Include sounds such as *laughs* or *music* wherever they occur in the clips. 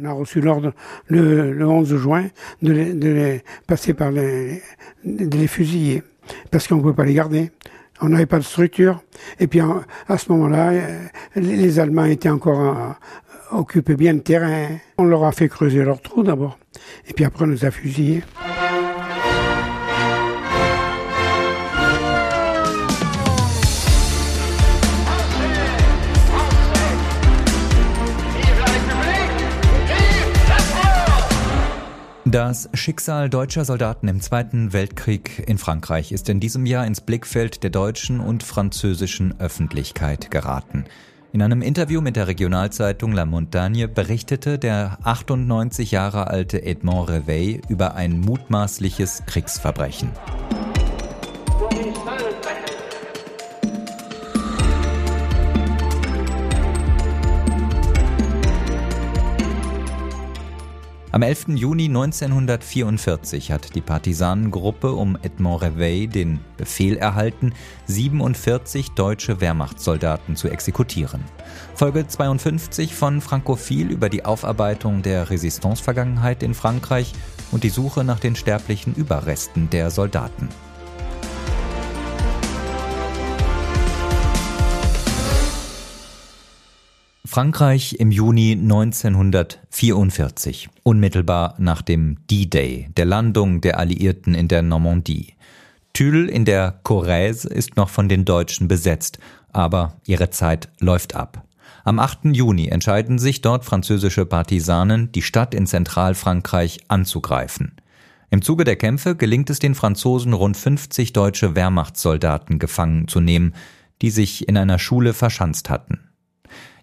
On a reçu l'ordre le, le 11 juin de les, de les passer par les, de les fusiller parce qu'on ne pouvait pas les garder. On n'avait pas de structure. Et puis à ce moment-là, euh, les Allemands étaient encore euh, occupés bien le terrain. On leur a fait creuser leur trou d'abord. Et puis après, on nous a fusillés. Das Schicksal deutscher Soldaten im Zweiten Weltkrieg in Frankreich ist in diesem Jahr ins Blickfeld der deutschen und französischen Öffentlichkeit geraten. In einem Interview mit der Regionalzeitung La Montagne berichtete der 98 Jahre alte Edmond Reveil über ein mutmaßliches Kriegsverbrechen. Am 11. Juni 1944 hat die Partisanengruppe um Edmond Reveil den Befehl erhalten, 47 deutsche Wehrmachtssoldaten zu exekutieren. Folge 52 von Frankophil über die Aufarbeitung der Resistance-Vergangenheit in Frankreich und die Suche nach den sterblichen Überresten der Soldaten. Frankreich im Juni 1944, unmittelbar nach dem D-Day, der Landung der Alliierten in der Normandie. Tulle in der Corrèze ist noch von den Deutschen besetzt, aber ihre Zeit läuft ab. Am 8. Juni entscheiden sich dort französische Partisanen, die Stadt in Zentralfrankreich anzugreifen. Im Zuge der Kämpfe gelingt es den Franzosen, rund 50 deutsche Wehrmachtssoldaten gefangen zu nehmen, die sich in einer Schule verschanzt hatten.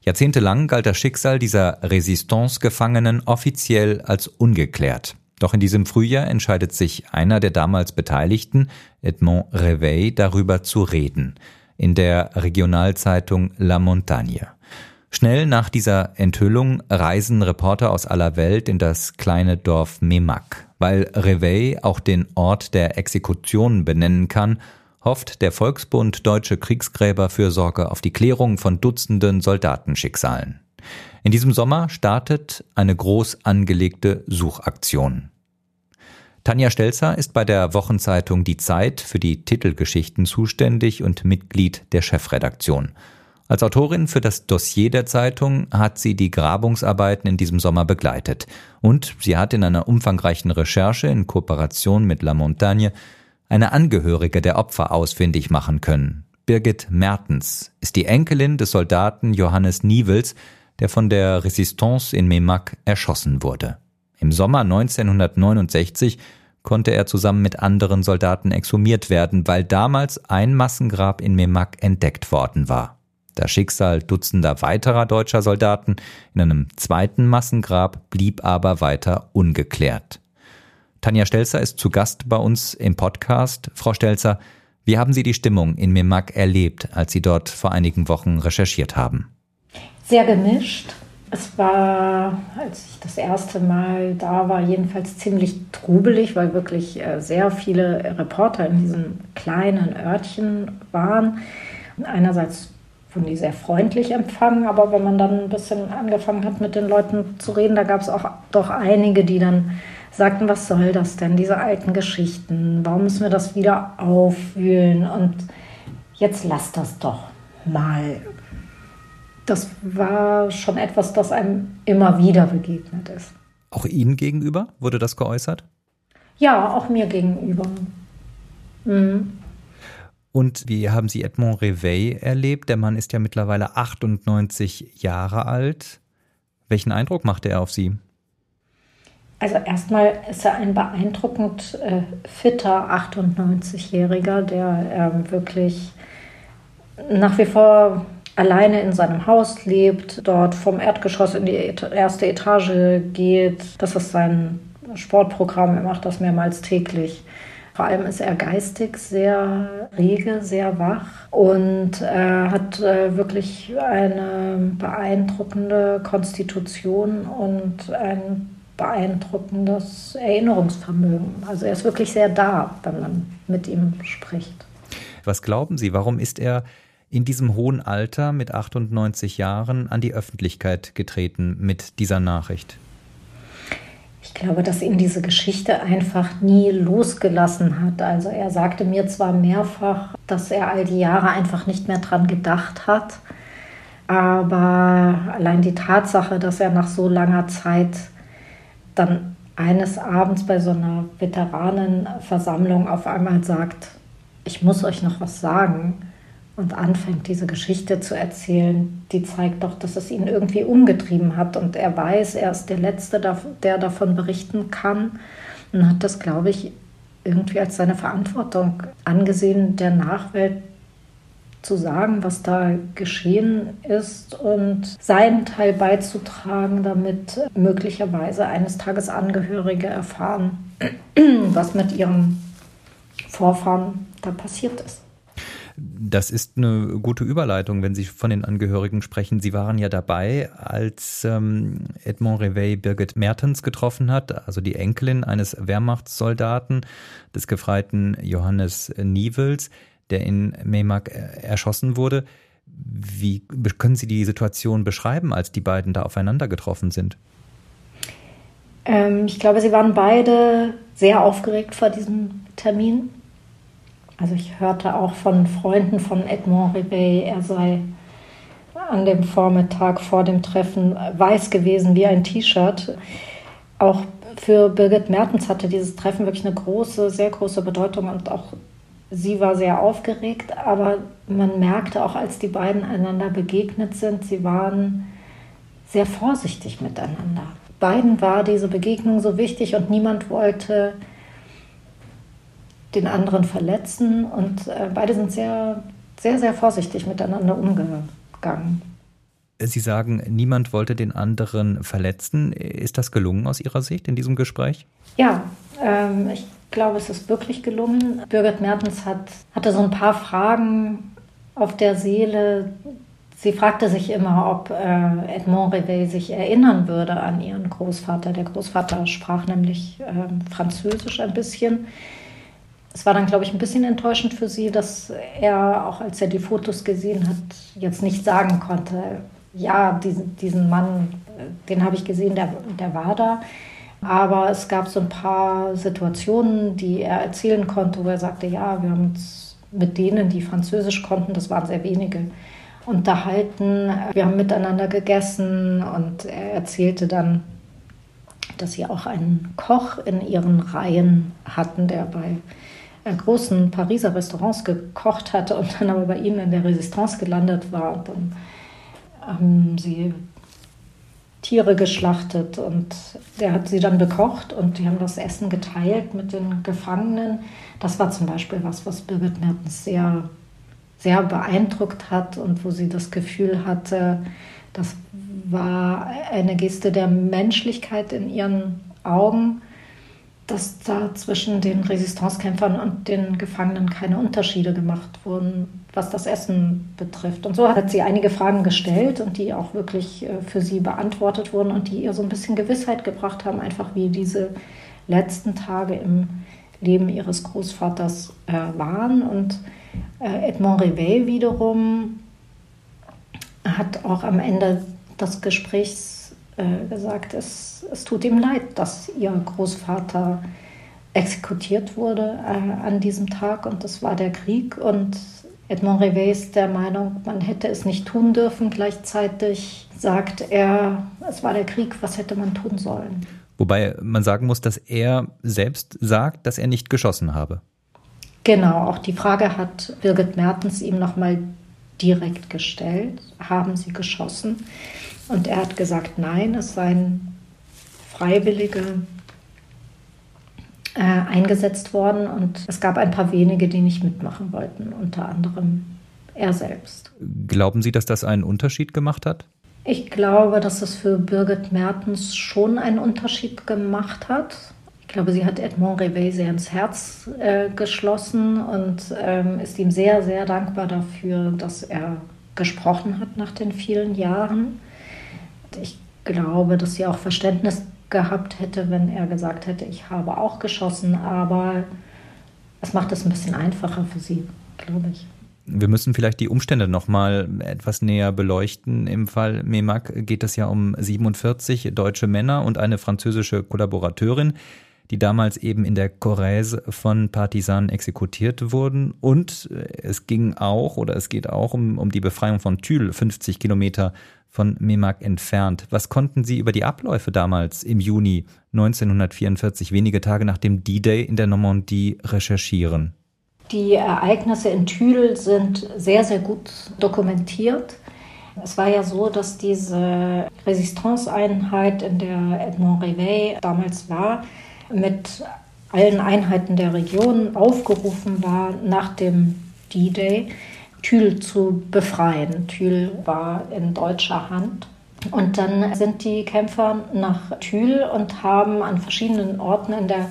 Jahrzehntelang galt das Schicksal dieser Resistance-Gefangenen offiziell als ungeklärt. Doch in diesem Frühjahr entscheidet sich einer der damals Beteiligten, Edmond Reveil, darüber zu reden. In der Regionalzeitung La Montagne. Schnell nach dieser Enthüllung reisen Reporter aus aller Welt in das kleine Dorf Memac, weil Reveil auch den Ort der Exekution benennen kann hofft der Volksbund Deutsche Kriegsgräber für Sorge auf die Klärung von Dutzenden Soldatenschicksalen. In diesem Sommer startet eine groß angelegte Suchaktion. Tanja Stelzer ist bei der Wochenzeitung Die Zeit für die Titelgeschichten zuständig und Mitglied der Chefredaktion. Als Autorin für das Dossier der Zeitung hat sie die Grabungsarbeiten in diesem Sommer begleitet und sie hat in einer umfangreichen Recherche in Kooperation mit La Montagne eine Angehörige der Opfer ausfindig machen können. Birgit Mertens ist die Enkelin des Soldaten Johannes Nievels, der von der Resistance in Memac erschossen wurde. Im Sommer 1969 konnte er zusammen mit anderen Soldaten exhumiert werden, weil damals ein Massengrab in Memac entdeckt worden war. Das Schicksal dutzender weiterer deutscher Soldaten in einem zweiten Massengrab blieb aber weiter ungeklärt. Tanja Stelzer ist zu Gast bei uns im Podcast. Frau Stelzer, wie haben Sie die Stimmung in Memak erlebt, als Sie dort vor einigen Wochen recherchiert haben? Sehr gemischt. Es war, als ich das erste Mal da war, jedenfalls ziemlich trubelig, weil wirklich äh, sehr viele Reporter in diesem kleinen Örtchen waren. Einerseits wurden die sehr freundlich empfangen, aber wenn man dann ein bisschen angefangen hat, mit den Leuten zu reden, da gab es auch doch einige, die dann sagten, was soll das denn, diese alten Geschichten? Warum müssen wir das wieder aufwühlen? Und jetzt lass das doch mal. Das war schon etwas, das einem immer wieder begegnet ist. Auch Ihnen gegenüber wurde das geäußert? Ja, auch mir gegenüber. Mhm. Und wie haben Sie Edmond Reveil erlebt? Der Mann ist ja mittlerweile 98 Jahre alt. Welchen Eindruck machte er auf Sie? Also erstmal ist er ein beeindruckend äh, fitter 98-Jähriger, der ähm, wirklich nach wie vor alleine in seinem Haus lebt, dort vom Erdgeschoss in die erste Etage geht. Das ist sein Sportprogramm, er macht das mehrmals täglich. Vor allem ist er geistig sehr rege, sehr wach und äh, hat äh, wirklich eine beeindruckende Konstitution und ein beeindruckendes Erinnerungsvermögen. Also er ist wirklich sehr da, wenn man mit ihm spricht. Was glauben Sie, warum ist er in diesem hohen Alter mit 98 Jahren an die Öffentlichkeit getreten mit dieser Nachricht? glaube, dass ihn diese Geschichte einfach nie losgelassen hat. Also er sagte mir zwar mehrfach, dass er all die Jahre einfach nicht mehr dran gedacht hat, aber allein die Tatsache, dass er nach so langer Zeit dann eines Abends bei so einer Veteranenversammlung auf einmal sagt, ich muss euch noch was sagen und anfängt, diese Geschichte zu erzählen, die zeigt doch, dass es ihn irgendwie umgetrieben hat. Und er weiß, er ist der Letzte, der davon berichten kann und hat das, glaube ich, irgendwie als seine Verantwortung angesehen, der Nachwelt zu sagen, was da geschehen ist und seinen Teil beizutragen, damit möglicherweise eines Tages Angehörige erfahren, *clears throat* was mit ihrem Vorfahren da passiert ist. Das ist eine gute Überleitung, wenn Sie von den Angehörigen sprechen. Sie waren ja dabei, als ähm, Edmond Reveil Birgit Mertens getroffen hat, also die Enkelin eines Wehrmachtssoldaten, des Gefreiten Johannes Nievels, der in Meymac äh, erschossen wurde. Wie können Sie die Situation beschreiben, als die beiden da aufeinander getroffen sind? Ähm, ich glaube, sie waren beide sehr aufgeregt vor diesem Termin. Also ich hörte auch von Freunden von Edmond Ribey, er sei an dem Vormittag vor dem Treffen weiß gewesen wie ein T-Shirt. Auch für Birgit Mertens hatte dieses Treffen wirklich eine große, sehr große Bedeutung und auch sie war sehr aufgeregt, aber man merkte auch, als die beiden einander begegnet sind, sie waren sehr vorsichtig miteinander. Beiden war diese Begegnung so wichtig und niemand wollte den anderen verletzen. Und äh, beide sind sehr, sehr, sehr vorsichtig miteinander umgegangen. Sie sagen, niemand wollte den anderen verletzen. Ist das gelungen aus Ihrer Sicht in diesem Gespräch? Ja, ähm, ich glaube, es ist wirklich gelungen. Birgit Mertens hat, hatte so ein paar Fragen auf der Seele. Sie fragte sich immer, ob äh, Edmond Reveil sich erinnern würde an ihren Großvater. Der Großvater sprach nämlich äh, Französisch ein bisschen es war dann, glaube ich, ein bisschen enttäuschend für sie, dass er, auch als er die Fotos gesehen hat, jetzt nicht sagen konnte, ja, diesen, diesen Mann, den habe ich gesehen, der, der war da. Aber es gab so ein paar Situationen, die er erzählen konnte, wo er sagte, ja, wir haben uns mit denen, die Französisch konnten, das waren sehr wenige, unterhalten. Wir haben miteinander gegessen und er erzählte dann, dass sie auch einen Koch in ihren Reihen hatten, der bei großen Pariser Restaurants gekocht hatte und dann aber bei ihnen in der Resistance gelandet war. Und dann haben sie Tiere geschlachtet und der hat sie dann bekocht und die haben das Essen geteilt mit den Gefangenen. Das war zum Beispiel was, was Birgit Mertens sehr, sehr beeindruckt hat und wo sie das Gefühl hatte, das war eine Geste der Menschlichkeit in ihren Augen dass da zwischen den Resistancekämpfern und den Gefangenen keine Unterschiede gemacht wurden, was das Essen betrifft. Und so hat sie einige Fragen gestellt und die auch wirklich äh, für sie beantwortet wurden und die ihr so ein bisschen Gewissheit gebracht haben, einfach wie diese letzten Tage im Leben ihres Großvaters äh, waren. Und äh, Edmond Reveil wiederum hat auch am Ende des Gesprächs äh, gesagt, es, es tut ihm leid, dass ihr Großvater exekutiert wurde äh, an diesem Tag und das war der Krieg und Edmond Reveil ist der Meinung, man hätte es nicht tun dürfen. Gleichzeitig sagt er, es war der Krieg, was hätte man tun sollen? Wobei man sagen muss, dass er selbst sagt, dass er nicht geschossen habe. Genau, auch die Frage hat Birgit Mertens ihm nochmal direkt gestellt. Haben Sie geschossen? Und er hat gesagt, nein, es seien Freiwillige äh, eingesetzt worden und es gab ein paar wenige, die nicht mitmachen wollten, unter anderem er selbst. Glauben Sie, dass das einen Unterschied gemacht hat? Ich glaube, dass es für Birgit Mertens schon einen Unterschied gemacht hat. Ich glaube, sie hat Edmond Reveil sehr ins Herz äh, geschlossen und ähm, ist ihm sehr, sehr dankbar dafür, dass er gesprochen hat nach den vielen Jahren. Ich glaube, dass sie auch Verständnis gehabt hätte, wenn er gesagt hätte, ich habe auch geschossen, aber es macht es ein bisschen einfacher für sie, glaube ich. Wir müssen vielleicht die Umstände noch mal etwas näher beleuchten. Im Fall Memak geht es ja um 47 deutsche Männer und eine französische Kollaborateurin, die damals eben in der Corrèze von Partisanen exekutiert wurden. Und es ging auch oder es geht auch um, um die Befreiung von Thül, 50 Kilometer von Memak entfernt. Was konnten Sie über die Abläufe damals im Juni 1944, wenige Tage nach dem D-Day in der Normandie, recherchieren? Die Ereignisse in Thül sind sehr, sehr gut dokumentiert. Es war ja so, dass diese Resistance-Einheit, in der Edmond Rivet damals war, mit allen Einheiten der Region aufgerufen war, nach dem D-Day Thül zu befreien. Thül war in deutscher Hand. Und dann sind die Kämpfer nach Thül und haben an verschiedenen Orten in der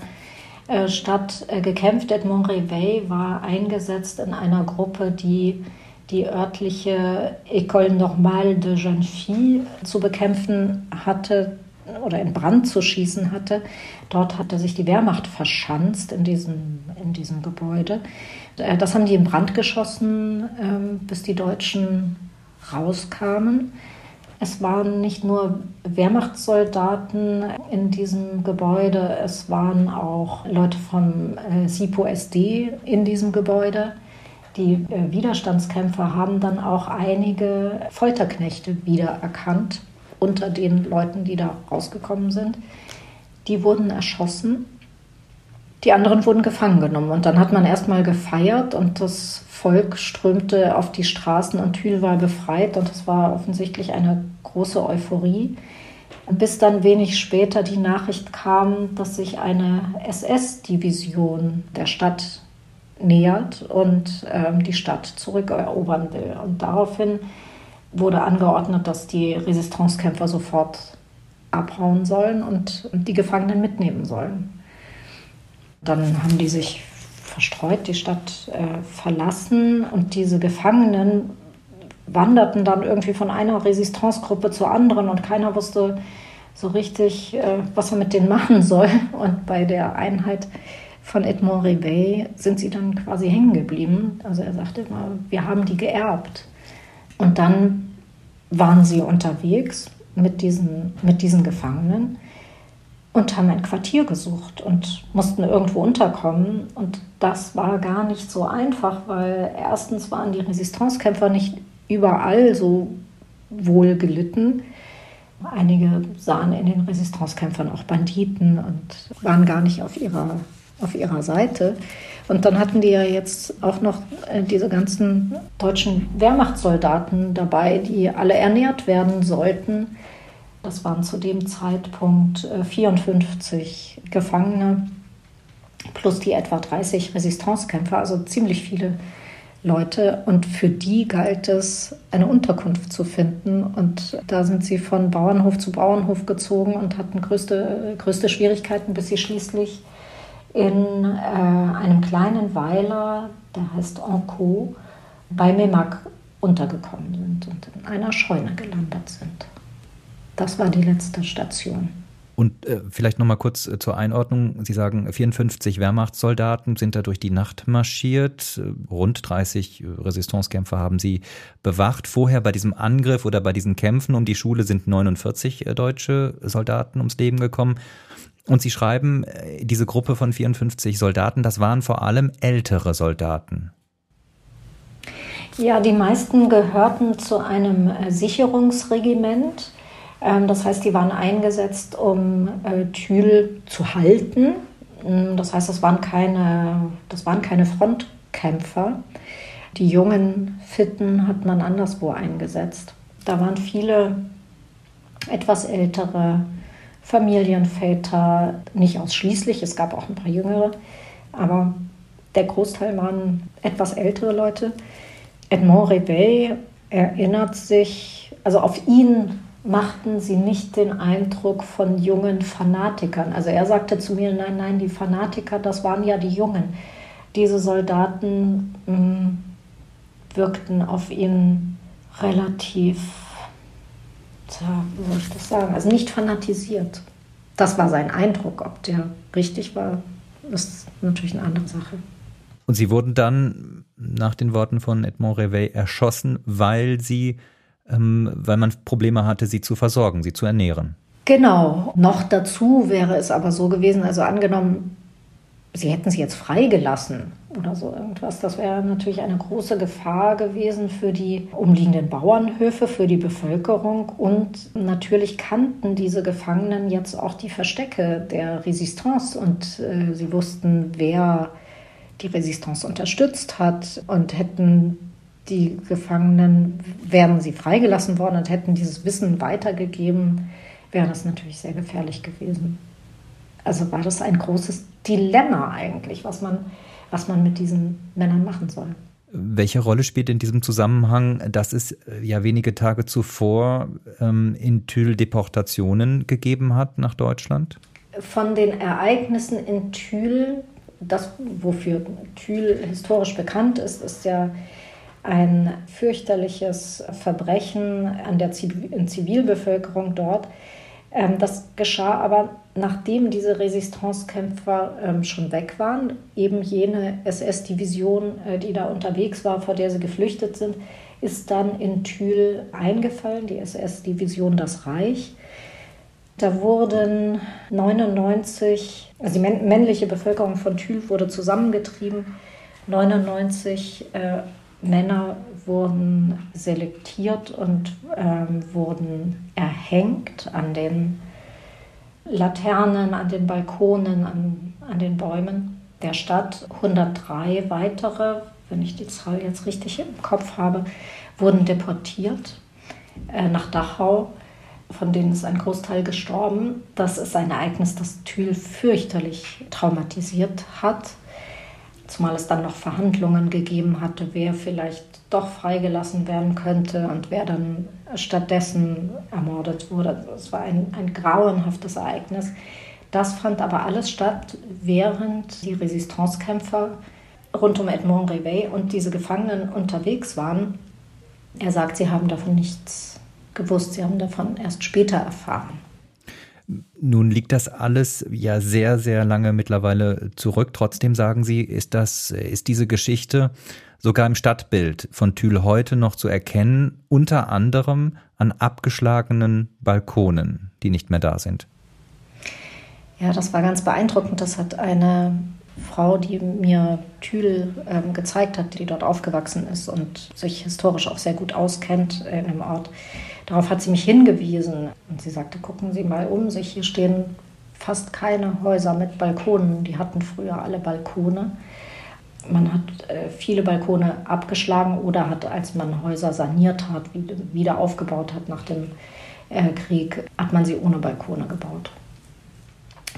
äh, Stadt äh, gekämpft. Edmond Réveil war eingesetzt in einer Gruppe, die die örtliche École Normale de Jeunes Filles zu bekämpfen hatte oder in Brand zu schießen hatte. Dort hatte sich die Wehrmacht verschanzt in diesem, in diesem Gebäude. Äh, das haben die in Brand geschossen, ähm, bis die Deutschen rauskamen. Es waren nicht nur Wehrmachtssoldaten in diesem Gebäude, es waren auch Leute vom äh, SIPO SD in diesem Gebäude. Die äh, Widerstandskämpfer haben dann auch einige Folterknechte wiedererkannt unter den Leuten, die da rausgekommen sind. Die wurden erschossen. Die anderen wurden gefangen genommen. Und dann hat man erstmal gefeiert und das Volk strömte auf die Straßen und Thül war befreit und es war offensichtlich eine große Euphorie. Bis dann wenig später die Nachricht kam, dass sich eine SS-Division der Stadt nähert und ähm, die Stadt zurückerobern will. Und daraufhin wurde angeordnet, dass die Resistancekämpfer sofort abhauen sollen und die Gefangenen mitnehmen sollen. Dann haben die sich verstreut die Stadt äh, verlassen und diese Gefangenen wanderten dann irgendwie von einer Resistancegruppe zur anderen und keiner wusste so richtig, äh, was er mit denen machen soll. Und bei der Einheit von Edmond Rivet sind sie dann quasi hängen geblieben. Also er sagte immer, wir haben die geerbt. Und dann waren sie unterwegs mit diesen, mit diesen Gefangenen und haben ein Quartier gesucht und mussten irgendwo unterkommen. Und das war gar nicht so einfach, weil erstens waren die Resistancekämpfer nicht überall so wohl gelitten. Einige sahen in den Resistancekämpfern auch Banditen und waren gar nicht auf ihrer, auf ihrer Seite. Und dann hatten die ja jetzt auch noch äh, diese ganzen deutschen Wehrmachtssoldaten dabei, die alle ernährt werden sollten. Das waren zu dem Zeitpunkt 54 äh, Gefangene plus die etwa 30 Resistancekämpfer, also ziemlich viele Leute. Und für die galt es, eine Unterkunft zu finden. Und da sind sie von Bauernhof zu Bauernhof gezogen und hatten größte, größte Schwierigkeiten, bis sie schließlich in äh, einem kleinen Weiler, der heißt Anco, bei Memak untergekommen sind und in einer Scheune gelandet sind. Das war die letzte Station. Und äh, vielleicht noch mal kurz äh, zur Einordnung. Sie sagen, 54 Wehrmachtssoldaten sind da durch die Nacht marschiert. Rund 30 äh, Resistancekämpfer haben sie bewacht. Vorher bei diesem Angriff oder bei diesen Kämpfen um die Schule sind 49 äh, deutsche Soldaten ums Leben gekommen. Und Sie schreiben, äh, diese Gruppe von 54 Soldaten, das waren vor allem ältere Soldaten. Ja, die meisten gehörten zu einem äh, Sicherungsregiment ähm, das heißt, die waren eingesetzt, um äh, Thül zu halten. Mm, das heißt, das waren keine, das waren keine Frontkämpfer. Die jungen Fitten hat man anderswo eingesetzt. Da waren viele etwas ältere Familienväter, nicht ausschließlich, es gab auch ein paar jüngere, aber der Großteil waren etwas ältere Leute. Edmond Reveil erinnert sich, also auf ihn machten sie nicht den Eindruck von jungen Fanatikern. Also er sagte zu mir, nein, nein, die Fanatiker, das waren ja die Jungen. Diese Soldaten mh, hm, wirkten auf ihn relativ, tja, wie soll ich das sagen, also nicht fanatisiert. Das war sein Eindruck. Ob der richtig war, ist natürlich eine andere Sache. Und Sie wurden dann nach den Worten von Edmond Reveil erschossen, weil sie, ähm, weil man Probleme hatte, sie zu versorgen, sie zu ernähren. Genau. Noch dazu wäre es aber so gewesen, also angenommen, sie hätten sie jetzt freigelassen oder so irgendwas. Das wäre natürlich eine große Gefahr gewesen für die umliegenden Bauernhöfe, für die Bevölkerung. Und natürlich kannten diese Gefangenen jetzt auch die Verstecke der Resistance und äh, sie wussten, wer die Resistance unterstützt hat und hätten die Gefangenen, wären sie freigelassen worden und hätten dieses Wissen weitergegeben, wäre das natürlich sehr gefährlich gewesen. Also war das ein großes Dilemma eigentlich, was man, was man mit diesen Männern machen soll. Welche Rolle spielt in diesem Zusammenhang, dass es äh, ja wenige Tage zuvor ähm, in Thül Deportationen gegeben hat nach Deutschland? Von den Ereignissen in Thül, das, wofür Thül historisch bekannt ist, ist ja ein fürchterliches Verbrechen an der Zivilbevölkerung dort. Ähm, das geschah aber, nachdem diese Resistancekämpfer ähm, schon weg waren, eben jene SS-Division, äh, die da unterwegs war, vor der sie geflüchtet sind, ist dann in Thül eingefallen, die SS-Division Das Reich. Da wurden 99, also die männliche Bevölkerung von Thül wurde zusammengetrieben, 99 äh, Männer wurden selektiert und ähm, wurden erhängt an den Laternen, an den Balkonen, an, an den Bäumen der Stadt. 103 weitere, wenn ich die Zahl jetzt richtig im Kopf habe, wurden deportiert äh, nach Dachau, von denen ist ein Großteil gestorben. Das ist ein Ereignis, das Thül fürchterlich traumatisiert hat zumal es dann noch Verhandlungen gegeben hatte, wer vielleicht doch freigelassen werden könnte und wer dann stattdessen ermordet wurde. Es war ein, ein grauenhaftes Ereignis. Das fand aber alles statt, während die Resistancekämpfer rund um Edmond Reveil und diese Gefangenen unterwegs waren. Er sagt, sie haben davon nichts gewusst, sie haben davon erst später erfahren. Nun liegt das alles ja sehr, sehr lange mittlerweile zurück. Trotzdem sagen Sie, ist das, ist diese Geschichte sogar im Stadtbild von Thül heute noch zu erkennen, unter anderem an abgeschlagenen Balkonen, die nicht mehr da sind. Ja, das war ganz beeindruckend. Das hat eine Frau, die mir Thül ähm, gezeigt hat, die dort aufgewachsen ist und sich historisch auch sehr gut auskennt in dem Ort, Darauf hat sie mich hingewiesen und sie sagte, gucken Sie mal um sich, hier stehen fast keine Häuser mit Balkonen. Die hatten früher alle Balkone. Man hat äh, viele Balkone abgeschlagen oder hat, als man Häuser saniert hat, wieder aufgebaut hat nach dem äh, Krieg, hat man sie ohne Balkone gebaut.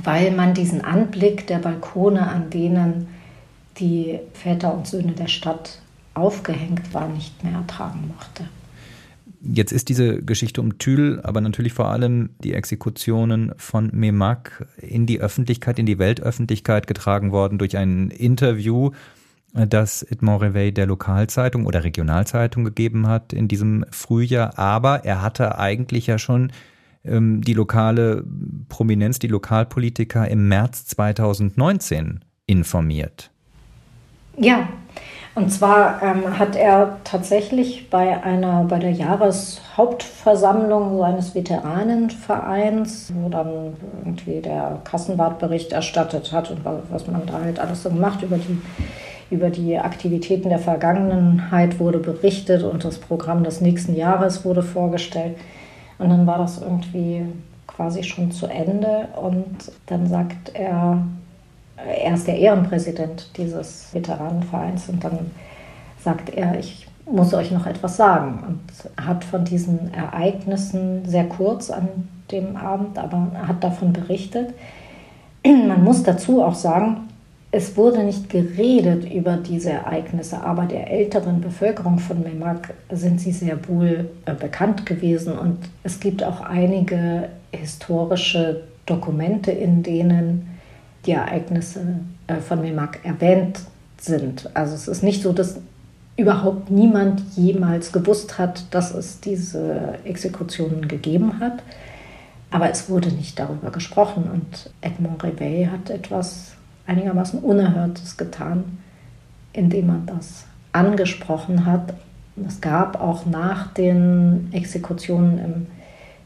Weil man diesen Anblick der Balkone, an denen die Väter und Söhne der Stadt aufgehängt waren, nicht mehr ertragen mochte. Jetzt ist diese Geschichte um Thül, aber natürlich vor allem die Exekutionen von Memak in die Öffentlichkeit, in die Weltöffentlichkeit getragen worden durch ein Interview, das Edmond Reveil der Lokalzeitung oder Regionalzeitung gegeben hat in diesem Frühjahr. Aber er hatte eigentlich ja schon ähm, die lokale Prominenz, die Lokalpolitiker im März 2019 informiert. Ja, und zwar ähm, hat er tatsächlich bei einer bei der Jahreshauptversammlung seines Veteranenvereins, wo dann irgendwie der Kassenwart Bericht erstattet hat und was man da halt alles so gemacht über die über die Aktivitäten der Vergangenheit wurde berichtet und das Programm des nächsten Jahres wurde vorgestellt. Und dann war das irgendwie quasi schon zu Ende und dann sagt er, er ist der Ehrenpräsident dieses Veteranenvereins und dann sagt er, ich muss euch noch etwas sagen und hat von diesen Ereignissen sehr kurz an dem Abend, aber hat davon berichtet. Man muss dazu auch sagen, es wurde nicht geredet über diese Ereignisse, aber der älteren Bevölkerung von Memak sind sie sehr wohl äh, bekannt gewesen und es gibt auch einige historische Dokumente, in denen die Ereignisse äh, von Memak erwähnt sind. Also es ist nicht so, dass überhaupt niemand jemals gewusst hat, dass es diese Exekutionen gegeben hat. Aber es wurde nicht darüber gesprochen und Edmond Reveil hat etwas einigermaßen Unerhörtes getan, indem man das angesprochen hat. Es gab auch nach den Exekutionen im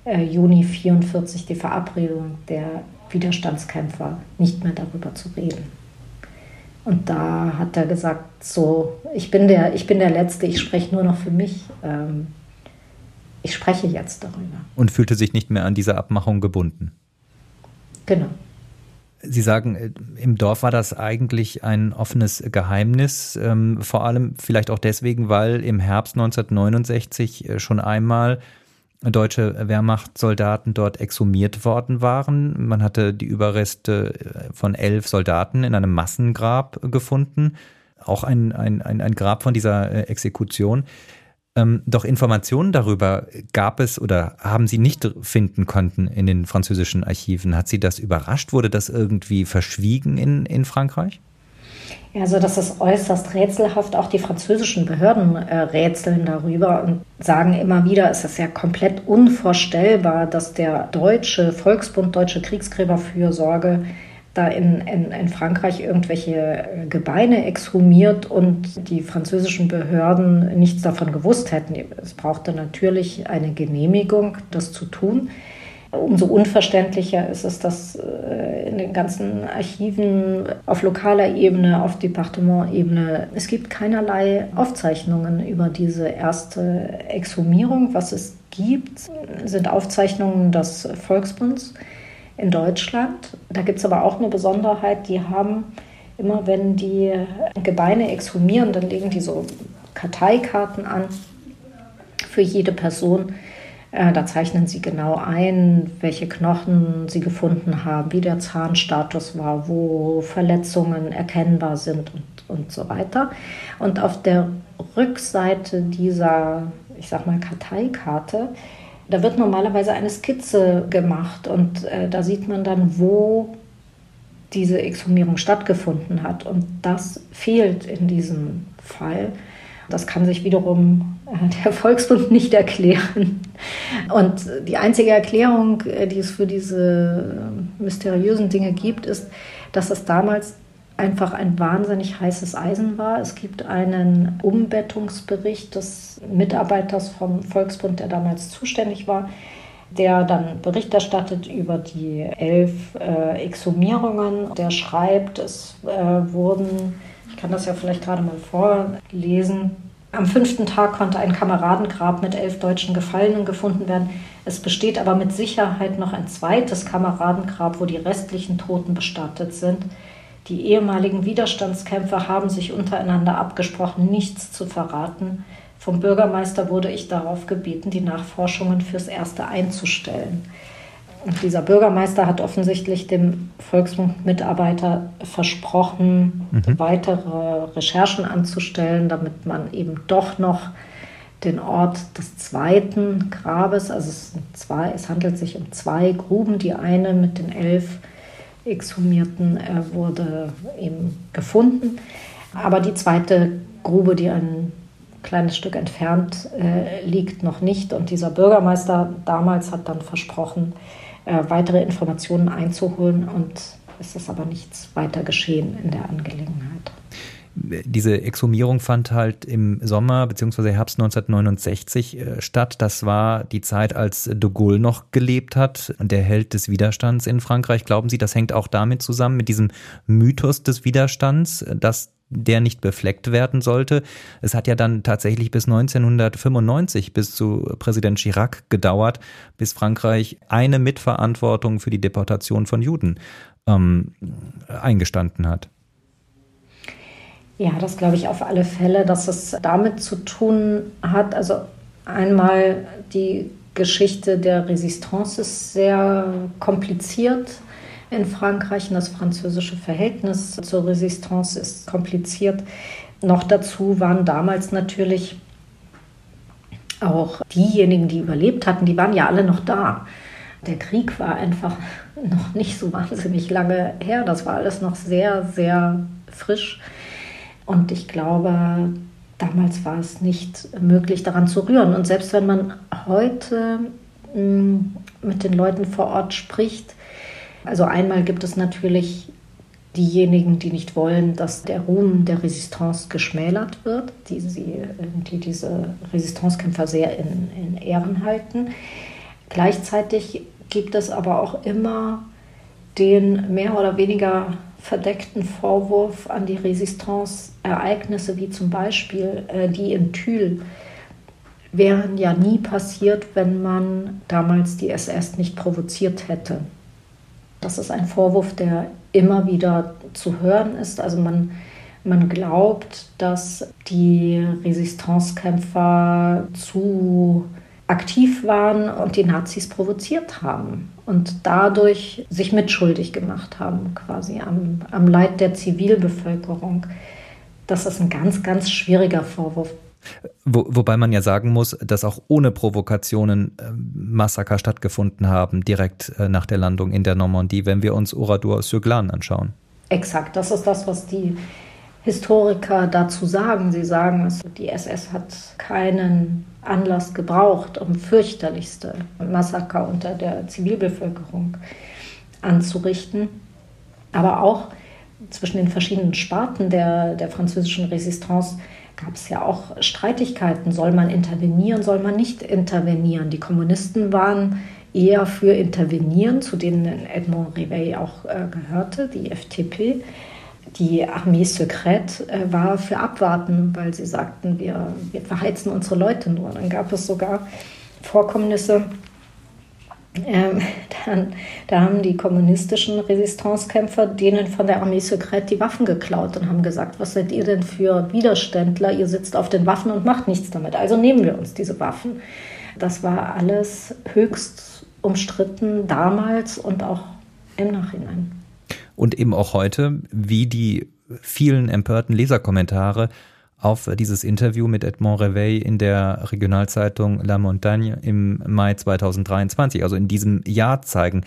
äh, Juni 1944 die Verabredung der Widerstandskämpfer, nicht mehr darüber zu reden. Und da hat er gesagt, so, ich bin der, ich bin der Letzte, ich spreche nur noch für mich. Ähm, ich spreche jetzt darüber. Und fühlte sich nicht mehr an diese Abmachung gebunden. Genau. Sie sagen, äh, im Dorf war das eigentlich ein offenes Geheimnis, ähm, vor allem vielleicht auch deswegen, weil im Herbst 1969 äh, schon einmal deutsche Wehrmachtssoldaten dort exhumiert worden waren. Man hatte die Überreste äh, von elf Soldaten in einem Massengrab gefunden, auch ein, ein, ein, Grab von dieser Exekution. Ähm, doch Informationen darüber gab es oder haben Sie nicht finden konnten in den französischen Archiven. Hat Sie das überrascht? Wurde das irgendwie verschwiegen in, in Frankreich? Also das ist äußerst rätselhaft. Auch die französischen Behörden äh, rätseln darüber und sagen immer wieder, es ist ja komplett unvorstellbar, dass der deutsche Volksbund Deutsche Kriegsgräberfürsorge da in, in, in Frankreich irgendwelche äh, Gebeine exhumiert und die französischen Behörden nichts davon gewusst hätten. Es brauchte natürlich eine Genehmigung, das zu tun. Umso unverständlicher ist es, dass äh, in den ganzen Archiven auf lokaler Ebene, auf Departementebene, es gibt keinerlei Aufzeichnungen über diese erste Exhumierung. Was es gibt, sind Aufzeichnungen des Volksbunds in Deutschland. Da gibt es aber auch eine Besonderheit, die haben immer, wenn die Gebeine exhumieren, dann legen die so Karteikarten an für jede Person. Äh, da zeichnen sie genau ein, welche Knochen sie gefunden haben, wie der Zahnstatus war, wo Verletzungen erkennbar sind und, und so weiter. Und auf der Rückseite dieser, ich sag mal, Karteikarte da wird normalerweise eine Skizze gemacht und äh, da sieht man dann, wo diese Exhumierung stattgefunden hat. Und das fehlt in diesem Fall. Das kann sich wiederum *laughs* der Volksbund nicht erklären. Und die einzige Erklärung, äh, die es für diese äh, mysteriösen Dinge gibt, ist, dass es damals einfach ein wahnsinnig heißes Eisen war. Es gibt einen Umbettungsbericht des Mitarbeiters vom Volksbund, der damals zuständig war, der dann Bericht erstattet über die elf äh, Exhumierungen. Der schreibt, es äh, wurden, ich kann das ja vielleicht gerade mal vorlesen, am fünften Tag konnte ein Kameradengrab mit elf deutschen Gefallenen gefunden werden. Es besteht aber mit Sicherheit noch ein zweites Kameradengrab, wo die restlichen Toten bestattet sind. Die ehemaligen Widerstandskämpfer haben sich untereinander abgesprochen, nichts zu verraten. Vom Bürgermeister wurde ich darauf gebeten, die Nachforschungen fürs Erste einzustellen. Und dieser Bürgermeister hat offensichtlich dem Volksmund-Mitarbeiter versprochen, mhm. weitere Recherchen anzustellen, damit man eben doch noch den Ort des zweiten Grabes, also es, zwei, es handelt sich um zwei Gruben, die eine mit den elf Exhumierten äh, wurde eben gefunden. Aber die zweite Grube, die ein kleines Stück entfernt äh, liegt, noch nicht. Und dieser Bürgermeister damals hat dann versprochen, äh, weitere Informationen einzuholen. Und es ist aber nichts weiter geschehen in der Angelegenheit diese Exhumierung fand halt im Sommer bzw. Herbst 1969 äh, statt. Das war die Zeit, als de Gaulle noch gelebt hat, der Held des Widerstands in Frankreich. Glauben Sie, das hängt auch damit zusammen, mit diesem Mythos des Widerstands, dass der nicht befleckt werden sollte. Es hat ja dann tatsächlich bis 1995, bis zu Präsident Chirac gedauert, bis Frankreich eine Mitverantwortung für die Deportation von Juden ähm, eingestanden hat. Ja, das glaube ich auf alle Fälle, dass es damit zu tun hat. Also einmal die Geschichte der Resistance ist sehr kompliziert in Frankreich das französische Verhältnis zur Resistance ist kompliziert. Noch dazu waren damals natürlich auch diejenigen, die überlebt hatten, die waren ja alle noch da. Der Krieg war einfach *laughs* noch nicht so wahnsinnig lange her. Das war alles noch sehr, sehr frisch. Und ich glaube, damals war es nicht möglich, daran zu rühren. Und selbst wenn man heute mm, mit den Leuten vor Ort spricht, also einmal gibt es natürlich diejenigen, die nicht wollen, dass der Ruhm der Resistance geschmälert wird, die, sie, die diese Resistancekämpfer sehr in, in Ehren halten. Gleichzeitig gibt es aber auch immer den mehr oder weniger verdeckten Vorwurf an die Resistance-Ereignisse, wie zum Beispiel äh, die in Thül, wären ja nie passiert, wenn man damals die SS nicht provoziert hätte. Das ist ein Vorwurf, der immer wieder zu hören ist. Also man, man glaubt, dass die Resistancekämpfer zu aktiv waren und die Nazis provoziert haben und dadurch sich mitschuldig gemacht haben, quasi am, am Leid der Zivilbevölkerung. Das ist ein ganz, ganz schwieriger Vorwurf. Wo, wobei man ja sagen muss, dass auch ohne Provokationen äh, Massaker stattgefunden haben, direkt äh, nach der Landung in der Normandie, wenn wir uns Oradour-sur-Glane anschauen. Exakt, das ist das, was die Historiker dazu sagen. Sie sagen, die SS hat keinen Anlass gebraucht, um fürchterlichste Massaker unter der Zivilbevölkerung anzurichten. Aber auch zwischen den verschiedenen Sparten der, der französischen Resistance gab es ja auch Streitigkeiten. Soll man intervenieren, soll man nicht intervenieren? Die Kommunisten waren eher für Intervenieren, zu denen Edmond Rivet auch äh, gehörte, die FTP. Die Armee Secrète äh, war für Abwarten, weil sie sagten, wir, wir verheizen unsere Leute nur. Dann gab es sogar Vorkommnisse, ähm, dann, da haben die kommunistischen Resistancekämpfer denen von der Armee Secrète die Waffen geklaut und haben gesagt, was seid ihr denn für Widerständler? Ihr sitzt auf den Waffen und macht nichts damit. Also nehmen wir uns diese Waffen. Das war alles höchst umstritten damals und auch im Nachhinein. Und eben auch heute, wie die vielen empörten Leserkommentare auf dieses Interview mit Edmond Reveil in der Regionalzeitung La Montagne im Mai 2023, also in diesem Jahr zeigen.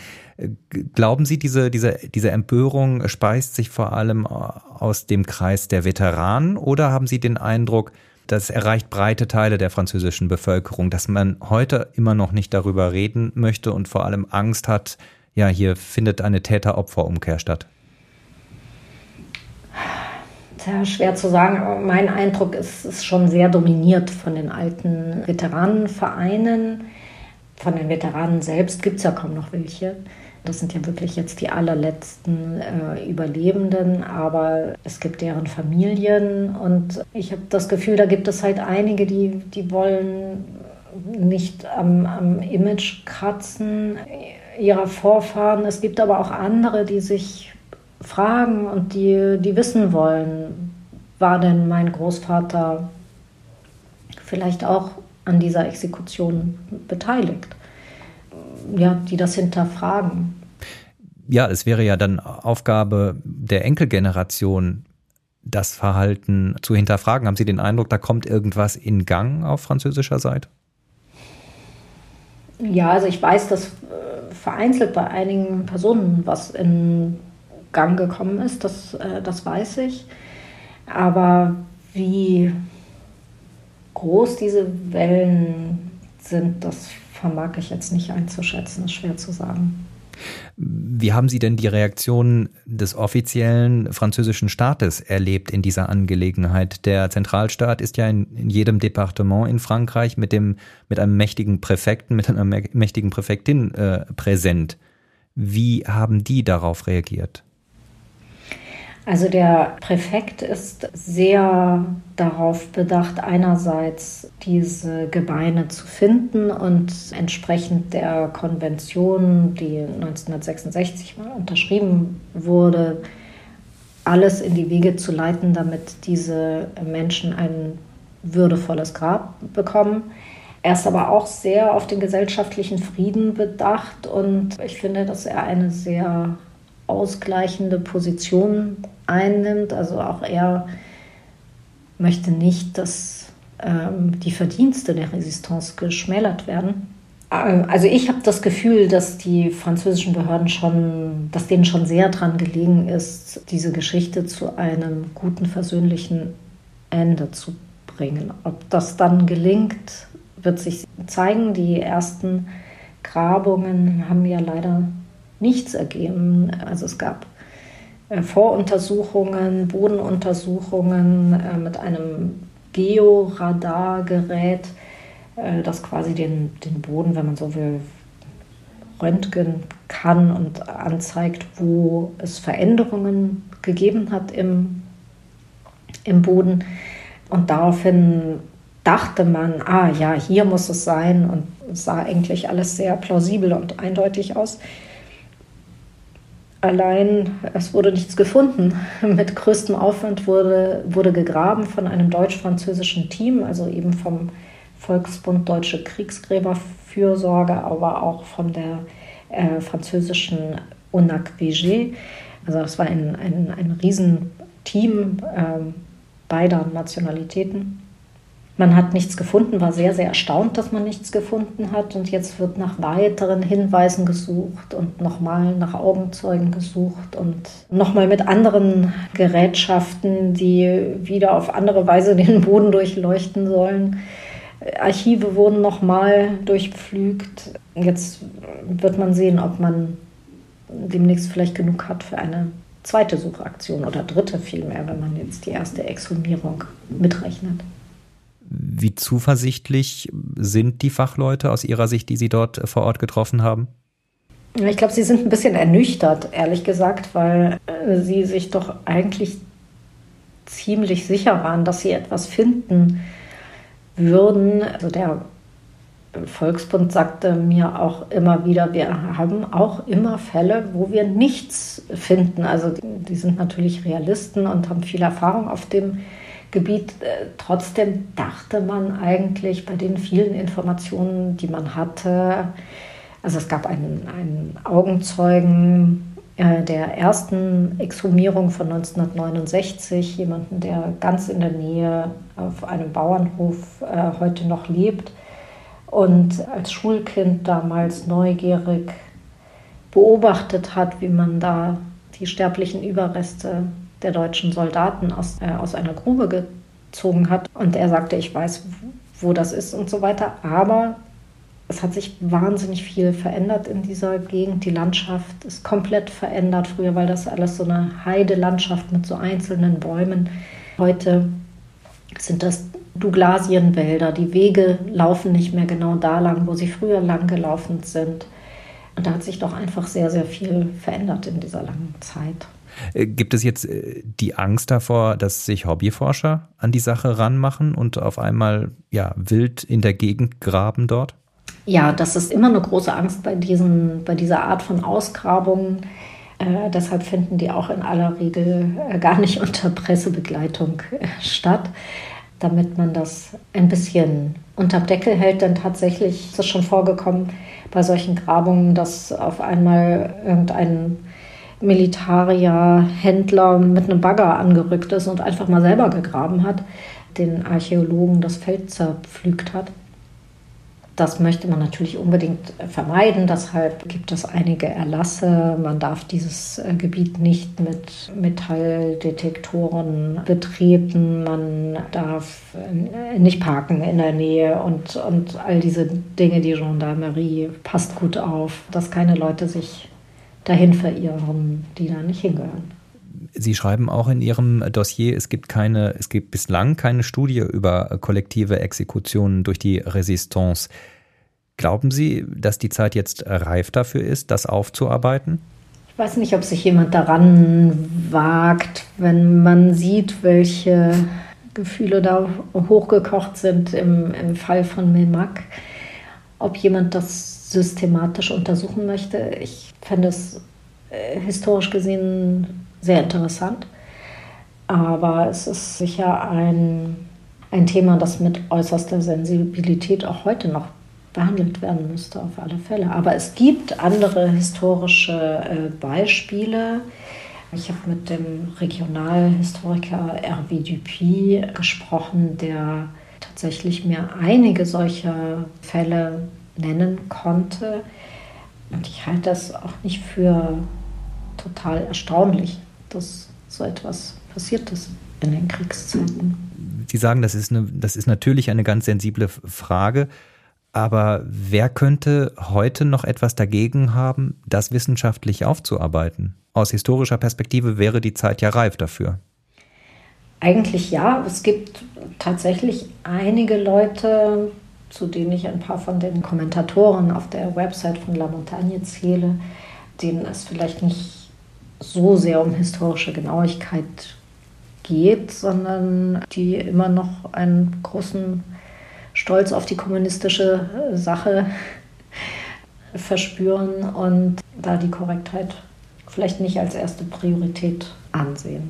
Glauben Sie, diese, diese, diese Empörung speist sich vor allem aus dem Kreis der Veteranen oder haben Sie den Eindruck, das erreicht breite Teile der französischen Bevölkerung, dass man heute immer noch nicht darüber reden möchte und vor allem Angst hat, ja, hier findet eine Täter-Opfer-Umkehr statt? Sehr schwer zu sagen, mein Eindruck ist, ist schon sehr dominiert von den alten Veteranenvereinen. Von den Veteranen selbst gibt es ja kaum noch welche. Das sind ja wirklich jetzt die allerletzten äh, Überlebenden, aber es gibt deren Familien und ich habe das Gefühl, da gibt es halt einige, die, die wollen nicht am, am Image kratzen ihrer Vorfahren. Es gibt aber auch andere, die sich fragen und die, die wissen wollen, war denn mein Großvater vielleicht auch an dieser Exekution beteiligt? Ja, die das hinterfragen. Ja, es wäre ja dann Aufgabe der Enkelgeneration, das Verhalten zu hinterfragen. Haben Sie den Eindruck, da kommt irgendwas in Gang auf französischer Seite? Ja, also ich weiß, dass äh, vereinzelt bei einigen Personen was in Gang gekommen ist, das, äh, das weiß ich. Aber wie groß diese Wellen sind, das vermag ich jetzt nicht einzuschätzen, ist schwer zu sagen. Wie haben Sie denn die Reaktion des offiziellen französischen Staates erlebt in dieser Angelegenheit? Der Zentralstaat ist ja in, in, jedem Departement in Frankreich mit, dem, mit einem mächtigen Präfekten, mit einer mächtigen Präfektin äh, präsent. Wie haben die darauf reagiert? Also der Präfekt ist sehr darauf bedacht, einerseits diese Gebeine zu finden und entsprechend der Konvention, die 1966 mal unterschrieben wurde, alles in die Wege zu leiten, damit diese Menschen ein würdevolles Grab bekommen. Er ist aber auch sehr auf den gesellschaftlichen Frieden bedacht und ich finde, dass er eine sehr ausgleichende Position einnimmt. Also auch er möchte nicht, dass ähm, die Verdienste der Resistance geschmälert werden. Ähm, also ich habe das Gefühl, dass die französischen Behörden schon, dass denen schon sehr daran gelegen ist, diese Geschichte zu einem guten, versöhnlichen Ende zu bringen. Ob das dann gelingt, wird sich zeigen. Die ersten Grabungen haben ja leider nichts ergeben. Also es gab Voruntersuchungen, Bodenuntersuchungen äh, mit einem Georadargerät, äh, das quasi den, den Boden, wenn man so will, röntgen kann und anzeigt, wo es Veränderungen gegeben hat im, im Boden. Und daraufhin dachte man, ah ja, hier muss es sein und sah eigentlich alles sehr plausibel und eindeutig aus. Allein es wurde nichts gefunden. *laughs* Mit größtem Aufwand wurde, wurde gegraben von einem deutsch-französischen Team, also eben vom Volksbund Deutsche Kriegsgräberfürsorge, aber auch von der äh, französischen UNAC-VG. Also das war ein, ein, ein Riesenteam äh, beider Nationalitäten. Man hat nichts gefunden, war sehr, sehr erstaunt, dass man nichts gefunden hat. Und jetzt wird nach weiteren Hinweisen gesucht und nochmal nach Augenzeugen gesucht und nochmal mit anderen Gerätschaften, die wieder auf andere Weise *laughs* den Boden durchleuchten sollen. Archive wurden nochmal durchpflügt. Jetzt wird man sehen, ob man demnächst vielleicht genug hat für eine zweite Suchaktion oder dritte vielmehr, wenn man jetzt die erste Exhumierung mitrechnet. Wie zuversichtlich sind die Fachleute aus Ihrer Sicht, die Sie dort vor Ort getroffen haben? Ich glaube, sie sind ein bisschen ernüchtert, ehrlich gesagt, weil äh, sie sich doch eigentlich ziemlich sicher waren, dass sie etwas finden würden. Also der Volksbund sagte mir auch immer wieder, wir haben auch immer Fälle, wo wir nichts finden. Also die, die sind natürlich Realisten und haben viel Erfahrung auf dem Gebiet. Äh, trotzdem dachte man eigentlich bei den vielen Informationen, die man hatte, also es gab einen, einen Augenzeugen äh, der ersten Exhumierung von 1969, jemanden, der ganz in der Nähe auf einem Bauernhof äh, heute noch lebt und als Schulkind damals neugierig beobachtet hat, wie man da die sterblichen Überreste der deutschen Soldaten aus, äh, aus einer Grube gezogen hat. Und er sagte, ich weiß, wo das ist und so weiter. Aber es hat sich wahnsinnig viel verändert in dieser Gegend. Die Landschaft ist komplett verändert. Früher war das alles so eine Heidelandschaft mit so einzelnen Bäumen. Heute sind das Douglasienwälder. Die Wege laufen nicht mehr genau da lang, wo sie früher lang gelaufen sind. Und da hat sich doch einfach sehr, sehr viel verändert in dieser langen Zeit. Äh, gibt es jetzt äh, die Angst davor, dass sich Hobbyforscher an die Sache ranmachen und auf einmal ja, wild in der Gegend graben dort? Ja, das ist immer eine große Angst bei, diesen, bei dieser Art von Ausgrabungen. Äh, deshalb finden die auch in aller Regel äh, gar nicht *laughs* unter Pressebegleitung statt, damit man das ein bisschen unter Deckel hält. Denn tatsächlich ist es schon vorgekommen bei solchen Grabungen, dass auf einmal irgendein Militarier, Händler mit einem Bagger angerückt ist und einfach mal selber gegraben hat, den Archäologen das Feld zerpflügt hat. Das möchte man natürlich unbedingt vermeiden. Deshalb gibt es einige Erlasse. Man darf dieses äh, Gebiet nicht mit Metalldetektoren betreten. Man darf äh, nicht parken in der Nähe und, und all diese Dinge. Die Gendarmerie passt gut auf, dass keine Leute sich dahin verirren, die da nicht hingehören. Sie schreiben auch in Ihrem Dossier, es gibt keine, es gibt bislang keine Studie über kollektive Exekutionen durch die Resistance. Glauben Sie, dass die Zeit jetzt reif dafür ist, das aufzuarbeiten? Ich weiß nicht, ob sich jemand daran wagt, wenn man sieht, welche Gefühle da hochgekocht sind im, im Fall von Milmac, ob jemand das systematisch untersuchen möchte. Ich fände es äh, historisch gesehen sehr interessant. Aber es ist sicher ein, ein Thema, das mit äußerster Sensibilität auch heute noch behandelt werden müsste, auf alle Fälle. Aber es gibt andere historische äh, Beispiele. Ich habe mit dem Regionalhistoriker Hervé Dupuy gesprochen, der tatsächlich mir einige solcher Fälle nennen konnte. Und ich halte das auch nicht für total erstaunlich, dass so etwas passiert ist in den Kriegszeiten. Sie sagen, das ist, eine, das ist natürlich eine ganz sensible Frage. Aber wer könnte heute noch etwas dagegen haben, das wissenschaftlich aufzuarbeiten? Aus historischer Perspektive wäre die Zeit ja reif dafür. Eigentlich ja. Es gibt tatsächlich einige Leute, zu denen ich ein paar von den Kommentatoren auf der Website von La Montagne zähle, denen es vielleicht nicht so sehr um historische Genauigkeit geht, sondern die immer noch einen großen Stolz auf die kommunistische äh, Sache *laughs* verspüren und da die Korrektheit vielleicht nicht als erste Priorität ansehen.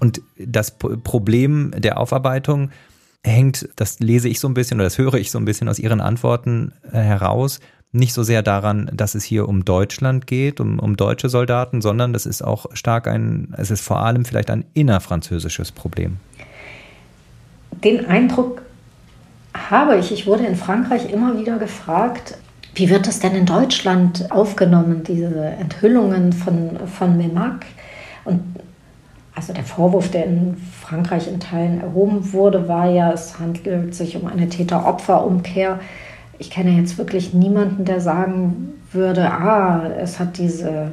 Und das Problem der Aufarbeitung hängt, das lese ich so ein bisschen oder das höre ich so ein bisschen aus Ihren Antworten äh, heraus, nicht so sehr daran, dass es hier um Deutschland geht, um, um deutsche Soldaten, sondern das ist auch stark ein, es ist vor allem vielleicht ein innerfranzösisches Problem. Den Eindruck habe ich. Ich wurde in Frankreich immer wieder gefragt, wie wird das denn in Deutschland aufgenommen, diese Enthüllungen von, von Memac? Und also der Vorwurf, der in Frankreich in Teilen erhoben wurde, war ja, es handelt sich um eine Täter-Opfer-Umkehr. Ich kenne jetzt wirklich niemanden, der sagen würde, ah, es hat diese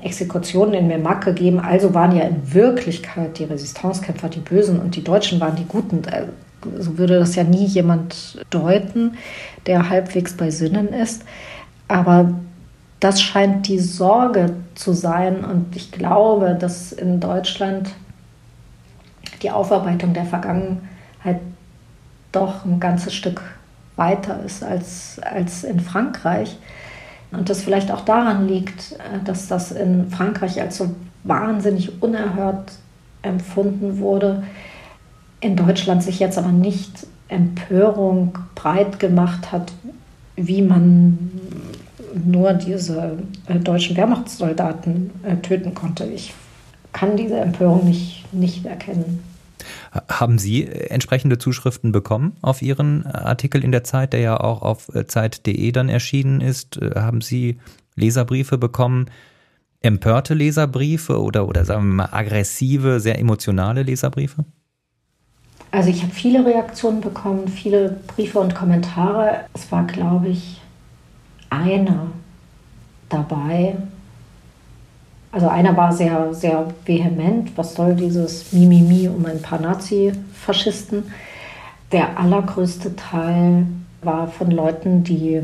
Exekutionen in Memac gegeben, also waren ja in Wirklichkeit die Resistancekämpfer die Bösen und die Deutschen waren die Guten. Äh, so würde das ja nie jemand deuten, der halbwegs bei Sinnen ist. Aber das scheint die Sorge zu sein. Und ich glaube, dass in Deutschland die Aufarbeitung der Vergangenheit doch ein ganzes Stück weiter ist als, als in Frankreich. Und das vielleicht auch daran liegt, dass das in Frankreich als so wahnsinnig unerhört empfunden wurde, in Deutschland sich jetzt aber nicht Empörung breit gemacht hat, wie man nur diese äh, deutschen Wehrmachtssoldaten äh, töten konnte. Ich kann diese Empörung nicht, nicht erkennen. Haben Sie äh, entsprechende Zuschriften bekommen auf Ihren Artikel in der Zeit, der ja auch auf Zeit.de dann erschienen ist? Haben Sie Leserbriefe bekommen? Empörte Leserbriefe oder, oder sagen wir mal aggressive, sehr emotionale Leserbriefe? Also ich habe viele Reaktionen bekommen, viele Briefe und Kommentare. Es war, glaube ich, einer dabei. Also einer war sehr, sehr vehement. Was soll dieses Mimimi um ein paar Nazi-Faschisten? Der allergrößte Teil war von Leuten, die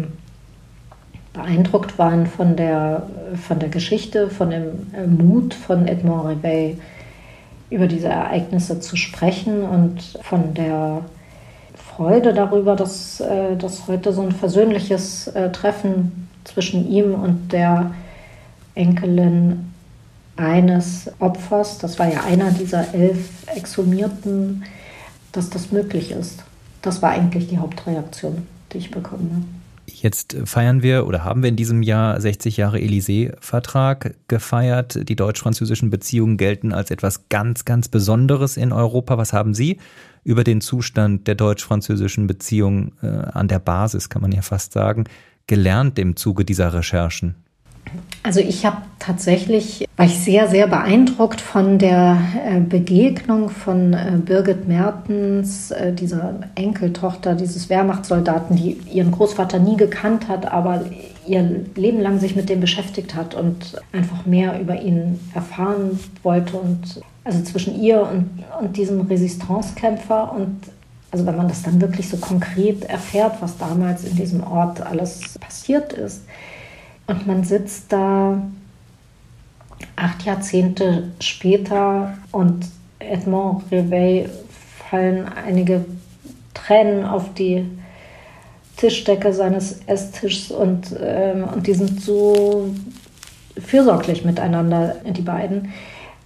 beeindruckt waren von der, von der Geschichte, von dem Mut von Edmond Reveil über diese Ereignisse zu sprechen und von der Freude darüber, dass, äh, dass heute so ein versöhnliches äh, Treffen zwischen ihm und der Enkelin eines Opfers, das war ja einer dieser elf Exhumierten, dass das möglich ist. Das war eigentlich die Hauptreaktion, die ich bekommen habe. Jetzt feiern wir oder haben wir in diesem Jahr 60 Jahre Élysée-Vertrag gefeiert. Die deutsch-französischen Beziehungen gelten als etwas ganz, ganz Besonderes in Europa. Was haben Sie über den Zustand der deutsch-französischen Beziehungen äh, an der Basis, kann man ja fast sagen, gelernt im Zuge dieser Recherchen? Also ich habe tatsächlich, war ich sehr, sehr beeindruckt von der äh, Begegnung von äh, Birgit Mertens, äh, dieser Enkeltochter dieses Wehrmachtssoldaten, die ihren Großvater nie gekannt hat, aber ihr Leben lang sich mit dem beschäftigt hat und einfach mehr über ihn erfahren wollte. Und also zwischen ihr und, und diesem Resistancekämpfer und also wenn man das dann wirklich so konkret erfährt, was damals in diesem Ort alles passiert ist, und man sitzt da acht Jahrzehnte später und Edmond Reveil fallen einige Tränen auf die Tischdecke seines Esstischs und, ähm, und die sind so fürsorglich miteinander, die beiden.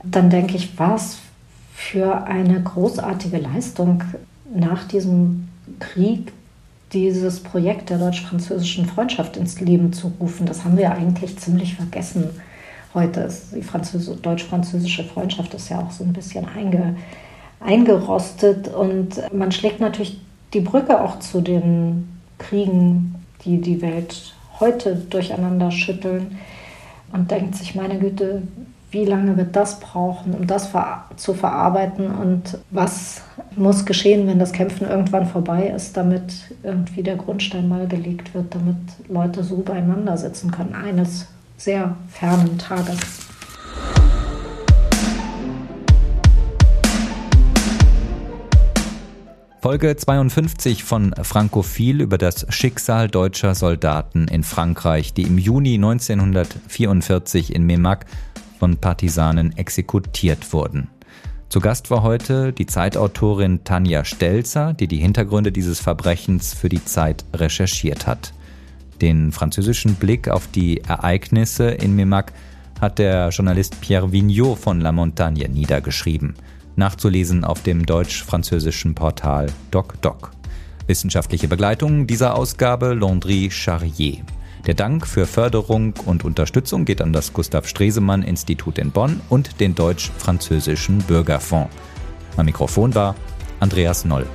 Dann denke ich, was für eine großartige Leistung nach diesem Krieg dieses Projekt der deutsch-französischen Freundschaft ins Leben zu rufen. Das haben wir eigentlich ziemlich vergessen. Heute ist die deutsch-französische Freundschaft ist ja auch so ein bisschen einge, eingerostet und man schlägt natürlich die Brücke auch zu den Kriegen, die die Welt heute durcheinander schütteln und denkt sich, meine Güte, wie lange wird das brauchen, um das zu verarbeiten und was muss geschehen, wenn das Kämpfen irgendwann vorbei ist, damit irgendwie der Grundstein mal gelegt wird, damit Leute so beieinander sitzen können, eines sehr fernen Tages. Folge 52 von Frankophil über das Schicksal deutscher Soldaten in Frankreich, die im Juni 1944 in Memac von Partisanen exekutiert wurden. Zu Gast war heute die Zeitautorin Tanja Stelzer, die die Hintergründe dieses Verbrechens für die Zeit recherchiert hat. Den französischen Blick auf die Ereignisse in Memac hat der Journalist Pierre Vignot von La Montagne niedergeschrieben nachzulesen auf dem deutsch-französischen Portal DocDoc. Wissenschaftliche Begleitung dieser Ausgabe Landry Charrier. Der Dank für Förderung und Unterstützung geht an das Gustav Stresemann Institut in Bonn und den Deutsch-Französischen Bürgerfonds. Am Mikrofon war Andreas Noll.